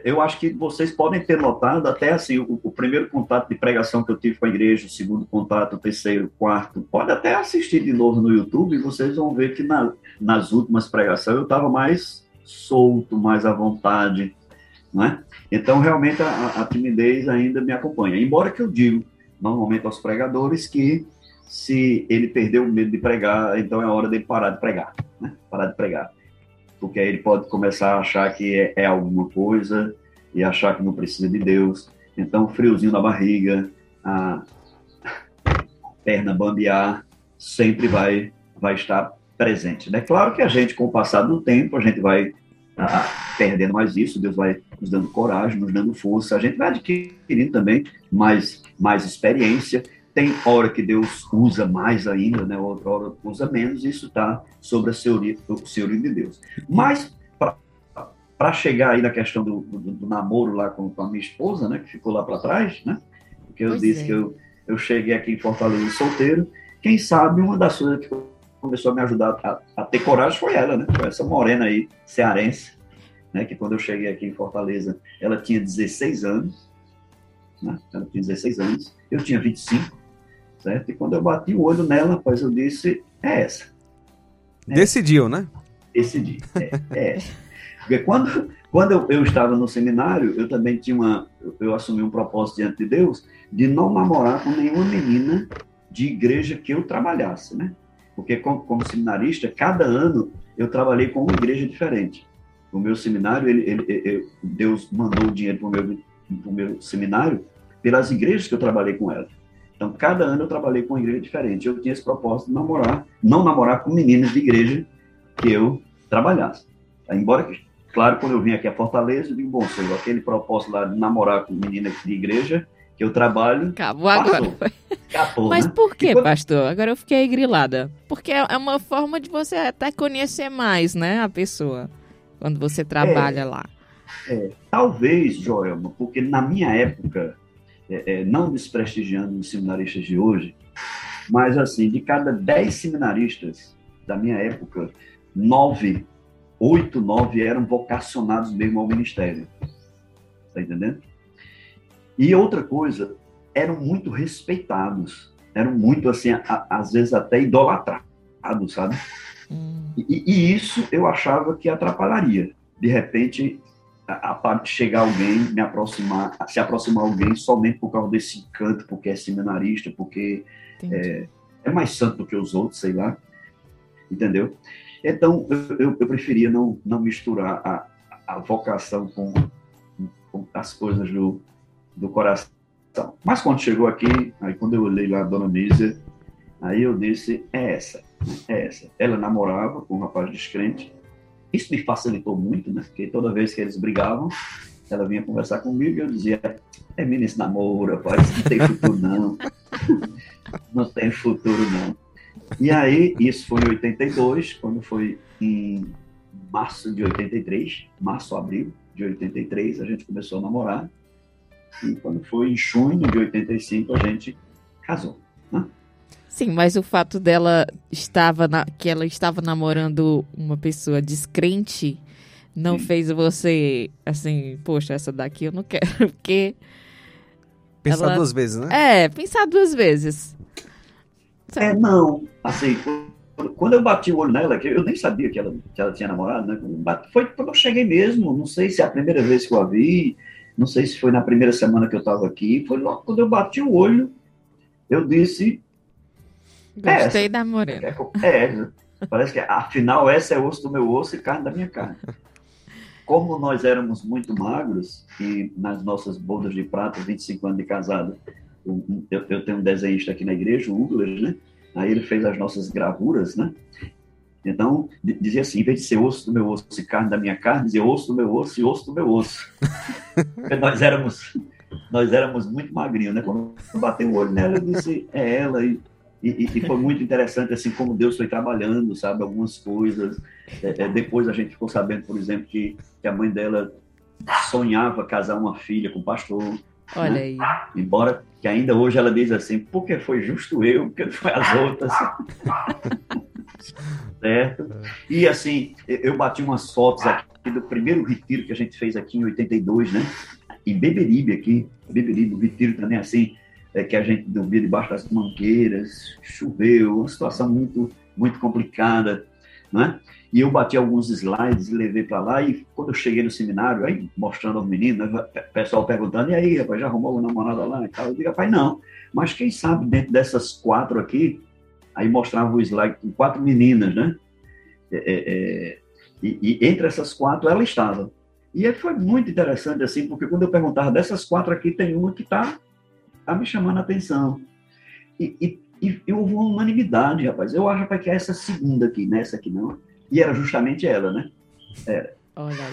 eu acho que vocês podem ter notado até assim, o, o, primeiro contato de pregação que eu tive com a igreja, o segundo contato, o terceiro, o quarto, pode até assistir de novo no YouTube e vocês vão ver que na, nas últimas pregações eu estava mais solto, mais à vontade, né? Então, realmente, a, a, timidez ainda me acompanha. Embora que eu digo, normalmente, aos pregadores que se ele perdeu o medo de pregar, então é hora dele parar de pregar, né? Parar de pregar porque aí ele pode começar a achar que é, é, alguma coisa e achar que não precisa de Deus. Então, friozinho na barriga, a perna bambear, sempre vai, vai estar presente. É né? claro que a gente, com o passar do tempo, a gente vai ah, perdendo mais isso, Deus vai nos dando coragem, nos dando força, a gente vai adquirindo também mais, mais experiência, tem hora que Deus usa mais ainda, né? outra hora usa menos, isso está sobre a senhoria, o senhorio de Deus. Mas, para chegar aí na questão do, do, do namoro lá com, com, a minha esposa, né? que ficou lá para trás, né? porque eu pois disse é. que eu, eu cheguei aqui em Fortaleza solteiro, quem sabe uma das coisas que começou a me ajudar a, a ter coragem foi ela, né? Foi essa morena aí, cearense, né? que quando eu cheguei aqui em Fortaleza, ela tinha 16 anos, né? ela tinha 16 anos, eu tinha 25, certo? E quando eu bati o olho nela, rapaz, eu disse, é essa. É Decidiu, né? Decidi, é, é essa. Porque quando, quando eu, eu, estava no seminário, eu também tinha uma, eu assumi um propósito diante de Deus de não namorar com nenhuma menina de igreja que eu trabalhasse, né? Porque como, como seminarista, cada ano eu trabalhei com uma igreja diferente. O meu seminário, ele, ele, ele Deus mandou o dinheiro para o meu, meu seminário pelas igrejas que eu trabalhei com ela. Então, cada ano eu trabalhei com uma igreja diferente. Eu tinha esse propósito de namorar, não namorar com meninas de igreja que eu trabalhasse. Embora, claro, quando eu vim aqui a Fortaleza, eu digo, bom, senhor, aquele propósito lá de namorar com meninas de igreja que eu trabalho. Acabou agora. Acabou, Mas né? por que, quando... pastor? Agora eu fiquei grilada. Porque é uma forma de você até conhecer mais, né, a pessoa, quando você trabalha é, lá. É, talvez, Joelma, porque na minha época, é, é, não desprestigiando os seminaristas de hoje, mas assim, de cada dez seminaristas da minha época, nove, oito, nove eram vocacionados mesmo ao ministério. Está entendendo? E outra coisa, eram muito respeitados, eram muito, assim, a, às vezes até idolatrados, sabe? Hum. E, e, isso eu achava que atrapalharia. De repente, a, parte de chegar alguém, me aproximar, se aproximar alguém somente por causa desse encanto, porque é seminarista, porque é, é, mais santo do que os outros, sei lá. Entendeu? Então, eu, eu preferia não, não misturar a, a vocação com, com as coisas do, do coração. Mas quando chegou aqui, aí quando eu olhei lá a dona Mísia, aí eu disse, é essa, é essa. Ela namorava com um rapaz descrente, isso me facilitou muito, né? Porque toda vez que eles brigavam, ela vinha conversar comigo e eu dizia: é menino namoro, rapaz, não tem futuro não. não tem futuro não. E aí, isso foi em 82, quando foi em março de 83, março, abril de 83, a gente começou a namorar. E quando foi em junho de 85, a gente casou. Né? Sim, mas o fato dela estava na, que ela estava namorando uma pessoa descrente não Sim. fez você assim, poxa, essa daqui eu não quero, porque pensar ela... duas vezes, né? É, pensar duas vezes. É, não, assim, quando eu bati o olho nela, eu nem sabia que ela, que ela tinha namorado, né? Foi quando eu cheguei mesmo, não sei se é a primeira vez que eu a vi, não sei se foi na primeira semana que eu estava aqui, foi logo quando eu bati o olho, eu disse, Gostei é, da morena. É, é, parece que afinal essa é osso do meu osso e carne da minha carne. Como nós éramos muito magros e nas nossas bodas de prata, 25 anos de casado, eu, eu tenho um desenhista aqui na igreja, o Douglas, né? Aí ele fez as nossas gravuras, né? Então, dizia assim, em vez de ser osso do meu osso e carne da minha carne, dizia osso do meu osso e osso do meu osso. nós éramos nós éramos muito magrinhos, né? Quando bateu o olho nela, eu disse, é ela. E, e, e, foi muito interessante, assim, como Deus foi trabalhando, sabe? Algumas coisas. É, é, depois a gente ficou sabendo, por exemplo, que, que a mãe dela sonhava casar uma filha com o pastor. Olha né? aí. Embora que ainda hoje ela diz assim, porque foi justo eu, porque foi as outras. certo? E assim, eu bati umas fotos aqui do primeiro retiro que a gente fez aqui em 82, né? Em Beberibe aqui, Beberibe, o retiro também assim, é, que a gente dormia debaixo das mangueiras, choveu, uma situação muito, muito complicada, né? E eu bati alguns slides e levei para lá, e quando eu cheguei no seminário, aí mostrando aos meninos, né, o pessoal perguntando, e aí, rapaz, já arrumou uma namorada lá e tal? Eu digo, rapaz, não, mas quem sabe dentro dessas quatro aqui, aí mostrava o slide com quatro meninas, né? É, é, é e, e, entre essas quatro ela estava. E foi muito interessante, assim, porque quando eu perguntava dessas quatro aqui, tem uma que está tá me chamando a atenção. E, e, e, houve uma unanimidade, rapaz. Eu acho rapaz, que é essa segunda aqui, nessa né? aqui não. E era justamente ela, né? Era.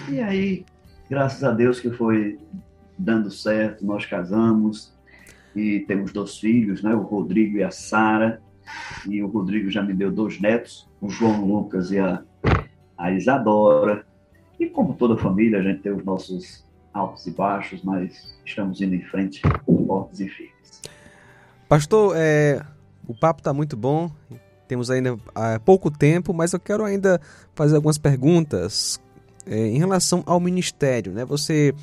E aí, graças a Deus que foi dando certo, nós casamos e temos dois filhos, né? O Rodrigo e a Sara. E o Rodrigo já me deu dois netos, o João Lucas e a, a Isadora. E como toda família, a gente tem os nossos altos e baixos, mas estamos indo em frente, fortes e firmes. Pastor, é, o papo está muito bom, temos ainda há pouco tempo, mas eu quero ainda fazer algumas perguntas é, em relação ao ministério. Né? Você,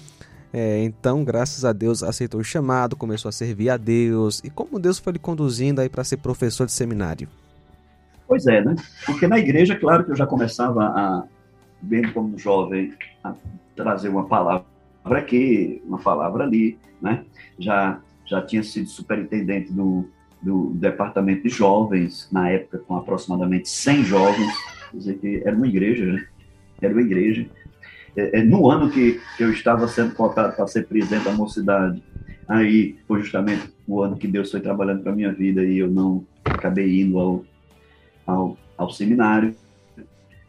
é, então, graças a Deus, aceitou o chamado, começou a servir a Deus. E como Deus foi lhe conduzindo aí para ser professor de seminário? Pois é, né? Porque na igreja, claro que eu já começava a, bem como jovem, a trazer uma palavra aqui, uma palavra ali, né? Já, já tinha sido superintendente do, do departamento de jovens, na época com aproximadamente 100 jovens, quer dizer que era uma igreja, né? Era uma igreja. É, é, no ano que eu estava sendo cotado para ser presidente da mocidade, aí foi justamente o ano que Deus foi trabalhando para minha vida e eu não acabei indo ao, ao, ao seminário,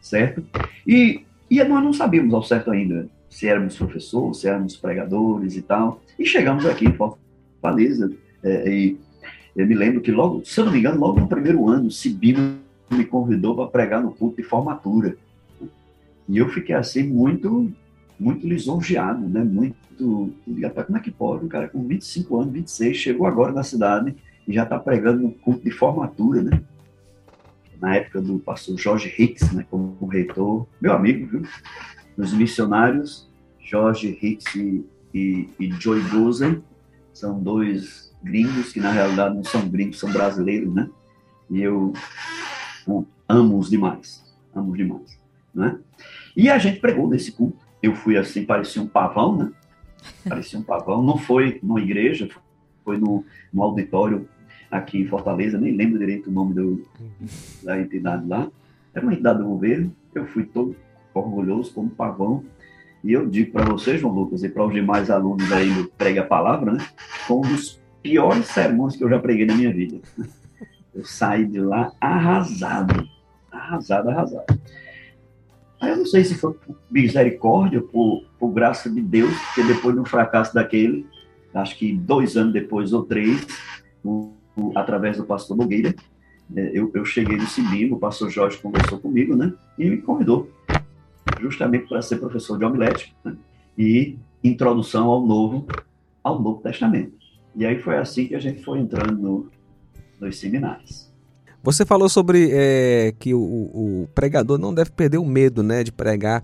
certo? E, e nós não sabíamos ao certo ainda se éramos professores, se éramos pregadores e tal. E chegamos aqui em Fortaleza, é, e eu me lembro que logo, se eu não me engano, logo no primeiro ano, Sibima me convidou para pregar no culto de formatura. E eu fiquei assim muito muito lisonjeado, né? Muito, como é que pode? Um cara com 25 anos, 26, chegou agora na cidade e já está pregando no culto de formatura, né? Na época do pastor Jorge Hicks, né? Como reitor, meu amigo, viu? Os missionários, Jorge Hicks e, e, e Joy Gozen, são dois gringos que na realidade não são gringos, são brasileiros, né? E eu bom, amo-os demais, amo-os demais, né? E a gente pregou nesse culto. Eu fui assim, parecia um pavão, né? Parecia um pavão. Não foi numa igreja, foi no, no auditório aqui em Fortaleza, nem lembro direito o nome do, da entidade lá. Era uma entidade do governo. Eu fui todo orgulhoso como pavão. E eu digo para você, João Lucas, e para os demais alunos aí do Prega a Palavra, né? Foi um dos piores sermões que eu já preguei na minha vida. Eu saí de lá arrasado. Arrasado, arrasado. Aí eu não sei se foi por misericórdia, por, por graça de Deus, porque depois de um fracasso daquele, acho que dois anos depois ou três, o, o, através do pastor Nogueira, é, eu, eu cheguei no Cibimo, o pastor Jorge conversou comigo, né? E me convidou justamente para ser professor de homilética né? e introdução ao novo ao Novo Testamento. E aí foi assim que a gente foi entrando no, nos seminários. Você falou sobre é, que o, o, pregador não deve perder o medo né, de pregar.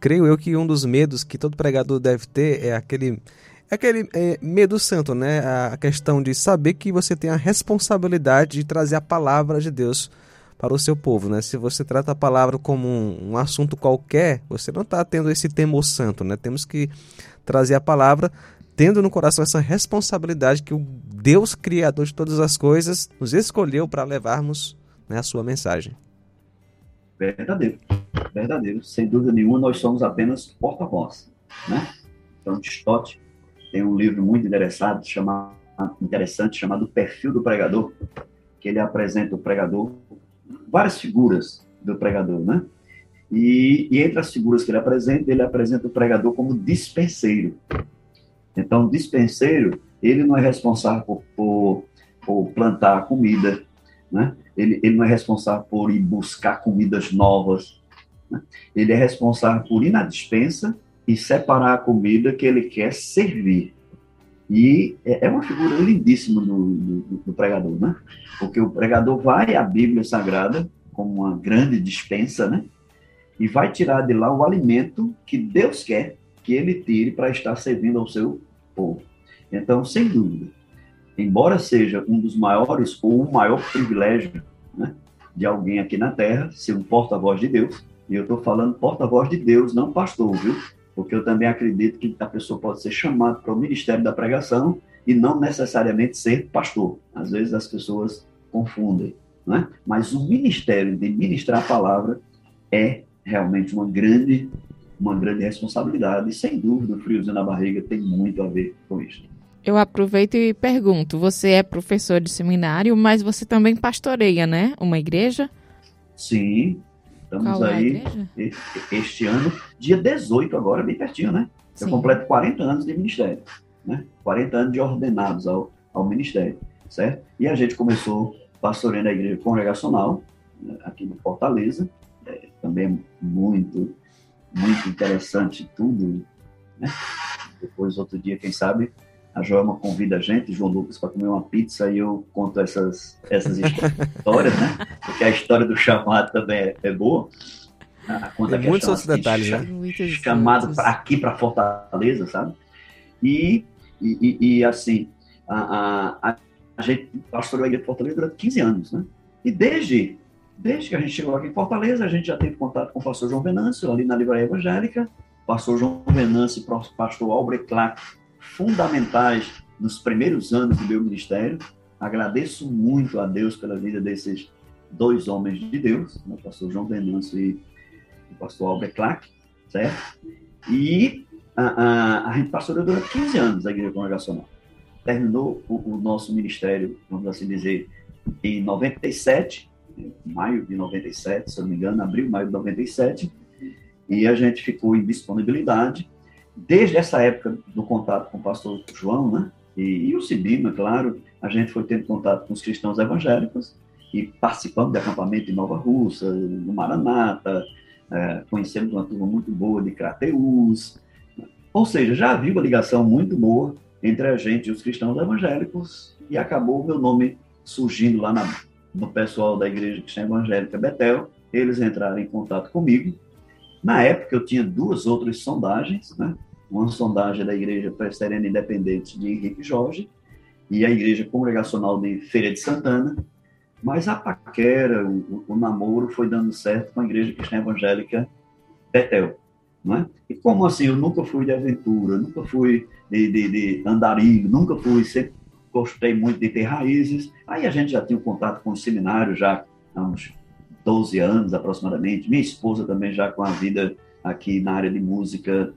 Creio eu que um dos medos que todo pregador deve ter é aquele, é aquele é, medo santo, né? A questão de saber que você tem a responsabilidade de trazer a palavra de Deus para o seu povo, né? Se você trata a palavra como um, um assunto qualquer, você não está tendo esse temor santo, né? Temos que trazer a palavra tendo no coração essa responsabilidade que o Deus Criador de todas as coisas nos escolheu para levarmos né, a sua mensagem. Verdadeiro, verdadeiro. Sem dúvida nenhuma, nós somos apenas porta-voz, né? Então, Stott tem um livro muito interessado, chamado, interessante chamado Perfil do Pregador, que ele apresenta o pregador várias figuras do pregador, né? E, e, entre as figuras que ele apresenta, ele apresenta o pregador como dispenseiro. Então, dispenseiro, ele não é responsável por, por, por plantar comida, né? ele, ele não é responsável por ir buscar comidas novas, né? ele é responsável por ir na dispensa e separar a comida que ele quer servir. E é, é uma figura lindíssima do, do, do pregador, né? Porque o pregador vai à Bíblia Sagrada como uma grande dispensa, né? E vai tirar de lá o alimento que Deus quer que ele tire para estar servindo ao seu povo. Então, sem dúvida, embora seja um dos maiores ou o maior privilégio né, de alguém aqui na Terra, ser um porta-voz de Deus, e eu estou falando porta-voz de Deus, não pastor, viu? Porque eu também acredito que a pessoa pode ser chamada para o ministério da pregação e não necessariamente ser pastor. Às vezes as pessoas confundem, né? Mas o ministério de ministrar a palavra é realmente uma grande, uma grande responsabilidade e sem dúvida o friozinho na barriga tem muito a ver com isso. Eu aproveito e pergunto: você é professor de seminário, mas você também pastoreia, né? Uma igreja? Sim, estamos Qual é aí é este ano, dia 18 agora, bem pertinho, né? Sim. Eu completo 40 anos de ministério, né? 40 anos de ordenados ao, ao ministério, certo? E a gente começou pastoreando a igreja congregacional, né, aqui em Fortaleza, é, também muito, muito interessante tudo, né? Depois, outro dia, quem sabe, a Joelma convida a gente, João Lucas, para comer uma pizza e eu conto essas, essas histórias, né? Porque a história do chamado também é, é boa. A conta é muitos outros detalhes, né? Chamado aqui, para Fortaleza, sabe? E, e, e, assim, a, a, a gente pastoreou a igreja de Fortaleza durante 15 anos, né? E desde, desde que a gente chegou aqui em Fortaleza, a gente já teve contato com o pastor João Venâncio, ali na livraria evangélica, pastor João Venâncio e pastor Albrecht Clark, fundamentais nos primeiros anos do meu ministério. Agradeço muito a Deus pela vida desses dois homens de Deus, né, o pastor João Venâncio e o pastor Albert Clark, certo? E a, a, a gente pastoreou durante 15 anos a igreja congregacional. Terminou o, o, nosso ministério, vamos assim dizer, em 97, maio de 97, se eu não me engano, abril, maio de 97, e a gente ficou em disponibilidade desde essa época do contato com o pastor João, né? E, e o Cibino, é claro, a gente foi tendo contato com os cristãos evangélicos e participando de acampamento em Nova Russa, no Maranata, é, conhecemos uma turma muito boa de Crateus. Ou seja, já havia uma ligação muito boa entre a gente e os cristãos evangélicos e acabou o meu nome surgindo lá na, no pessoal da Igreja Cristã Evangélica Betel. Eles entraram em contato comigo. Na época, eu tinha duas outras sondagens, né? Uma sondagem da Igreja Presbiteriana Independente de Henrique Jorge e a Igreja Congregacional de Feira de Santana, mas a paquera, o, o namoro foi dando certo com a Igreja Cristã Evangélica Betel. É? E como assim, eu nunca fui de aventura, nunca fui de, de, de andarilho, nunca fui, sempre gostei muito de ter raízes. Aí a gente já tinha um contato com o seminário já há uns 12 anos aproximadamente. Minha esposa também já com a vida aqui na área de música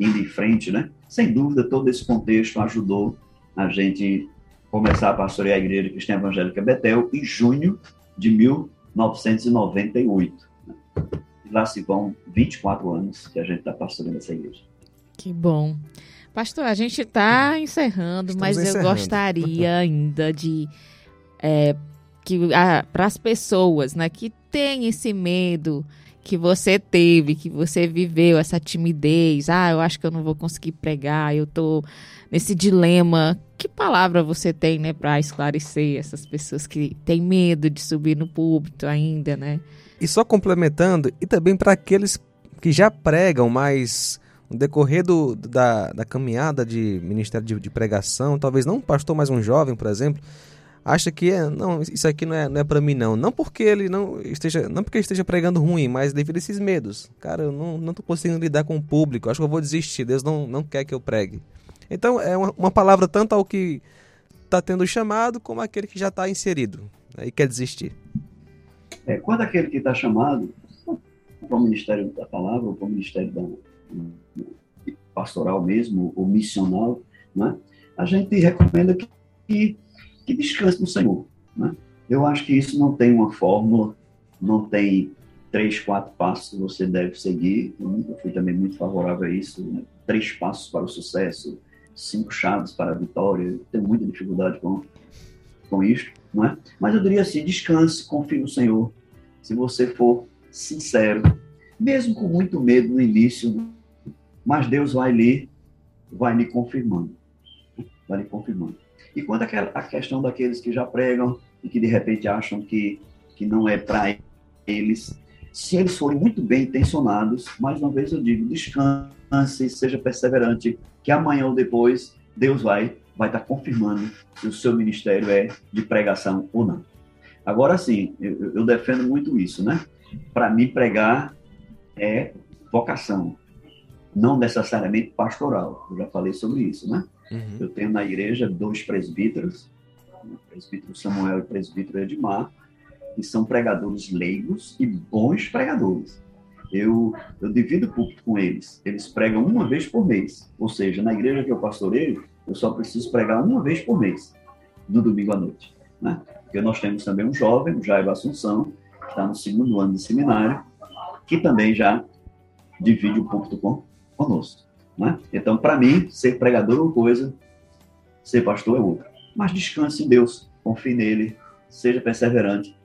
indo em frente, né? Sem dúvida, todo esse contexto ajudou a gente começar a pastorear a Igreja Cristã Evangélica Betel em junho de 1998. Né? E lá se vão 24 anos que a gente está pastoreando essa igreja. Que bom. Pastor, a gente está encerrando, Estamos mas encerrando. eu gostaria ainda de é, que para as pessoas, né, que têm esse medo que você teve, que você viveu, essa timidez, ah, eu acho que eu não vou conseguir pregar, eu tô nesse dilema. Que palavra você tem, né, para esclarecer essas pessoas que têm medo de subir no púlpito ainda, né? E só complementando, e também para aqueles que já pregam, mas no decorrer do, da, da caminhada de ministério de, de pregação, talvez não um pastor, mas um jovem, por exemplo, acha que é, não, isso aqui não é, não é para mim não. Não porque ele não esteja, não porque esteja pregando ruim, mas devido a esses medos. Cara, eu não, não tô conseguindo lidar com o público, acho que eu vou desistir, Deus não, não quer que eu pregue. Então é uma, uma palavra tanto ao que está tendo chamado, como aquele que já está inserido né, e quer desistir. É, quando aquele que está chamado para o ministério da palavra, para o ministério da, pastoral mesmo, ou missional, né, a gente recomenda que que descanse no Senhor. Né? Eu acho que isso não tem uma fórmula, não tem três, quatro passos que você deve seguir. Eu nunca fui também muito favorável a isso. Né? Três passos para o sucesso, cinco chaves para a vitória. Eu tenho muita dificuldade com, com isso, não é? Mas eu diria assim, descanse, confie no Senhor. Se você for sincero, mesmo com muito medo no início, mas Deus vai lhe, vai lhe confirmando. Vai lhe confirmando. E quanto à questão daqueles que já pregam e que de repente acham que, que não é para eles, se eles forem muito bem intencionados, mais uma vez eu digo, descanse, seja perseverante, que amanhã ou depois Deus vai vai estar confirmando se o seu ministério é de pregação ou não. Agora sim, eu, eu defendo muito isso, né? Para mim, pregar é vocação, não necessariamente pastoral. Eu já falei sobre isso, né? Uhum. Eu tenho na igreja dois presbíteros, o presbítero Samuel e o presbítero Edmar, que são pregadores leigos e bons pregadores. Eu, eu divido o púlpito com eles. Eles pregam uma vez por mês. Ou seja, na igreja que eu pastoreio, eu só preciso pregar uma vez por mês, no domingo à noite. Né? Porque nós temos também um jovem, o Jairo Assunção, que está no segundo ano de seminário, que também já divide o púlpito com, conosco. Né? Então, para mim, ser pregador é uma coisa, ser pastor é outra. Mas descanse em Deus, confie nele, seja perseverante,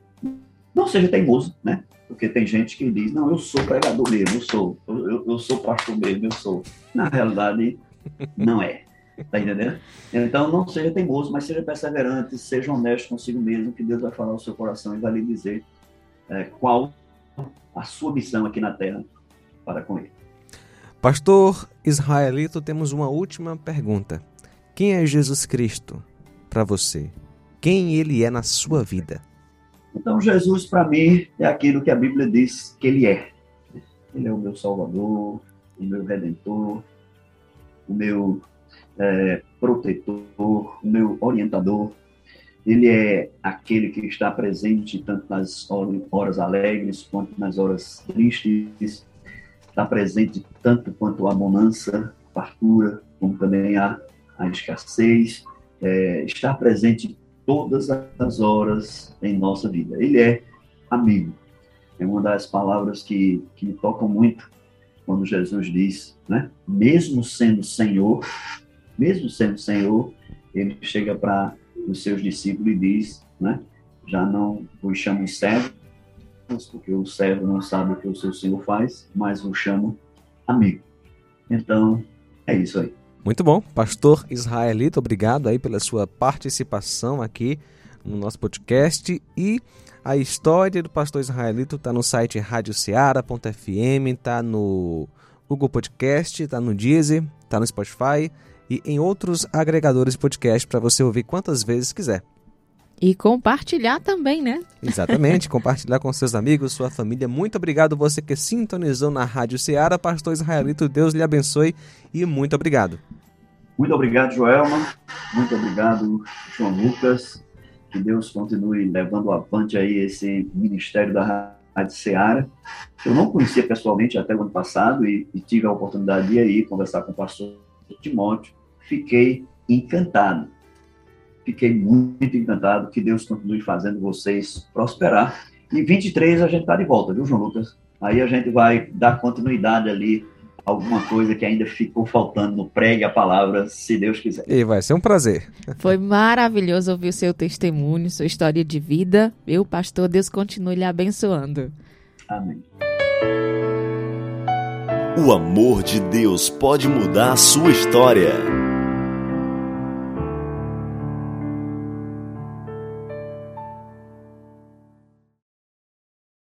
não seja teimoso, né? Porque tem gente que diz, não, eu sou pregador mesmo, eu sou, eu, eu sou pastor mesmo, eu sou. Na realidade, não é. Tá entendendo? Então, não seja teimoso, mas seja perseverante, seja honesto consigo mesmo, que Deus vai falar ao seu coração e vai lhe dizer é, qual a sua missão aqui na Terra para com ele. Pastor Israelito, temos uma última pergunta. Quem é Jesus Cristo para você? Quem ele é na sua vida? Então, Jesus, para mim, é aquilo que a Bíblia diz que ele é. Ele é o meu Salvador, o meu Redentor, o meu é, protetor, o meu orientador. Ele é aquele que está presente tanto nas horas alegres quanto nas horas tristes está presente tanto quanto a bonança, fartura, como também a, a escassez, é, está presente todas as horas em nossa vida. Ele é amigo. É uma das palavras que, que me tocam muito quando Jesus diz, né? Mesmo sendo Senhor, mesmo sendo Senhor, ele chega para os seus discípulos e diz, né? Já não os chamo servos, porque o servo não sabe o que o seu senhor faz, mas o chama amigo. Então, é isso aí. Muito bom. Pastor Israelito, obrigado aí pela sua participação aqui no nosso podcast e a história do pastor Israelito está no site radioceara.fm, está no Google Podcast, está no Deezer, está no Spotify e em outros agregadores de podcast para você ouvir quantas vezes quiser. E compartilhar também, né? Exatamente, compartilhar com seus amigos, sua família. Muito obrigado você que sintonizou na Rádio Ceará. Pastor Israelito, Deus lhe abençoe e muito obrigado. Muito obrigado, Joelma. Muito obrigado, João Lucas. Que Deus continue levando avante aí esse ministério da Rádio Ceará. Eu não conhecia pessoalmente até o ano passado e, e tive a oportunidade de ir aí conversar com o pastor Timóteo. Fiquei encantado Fiquei muito encantado. Que Deus continue fazendo vocês prosperar. E 23 a gente está de volta, viu, João Lucas? Aí a gente vai dar continuidade ali alguma coisa que ainda ficou faltando no pregue a palavra, se Deus quiser. E vai ser um prazer. Foi maravilhoso ouvir o seu testemunho, sua história de vida. Eu, pastor, Deus continue lhe abençoando. Amém. O amor de Deus pode mudar a sua história.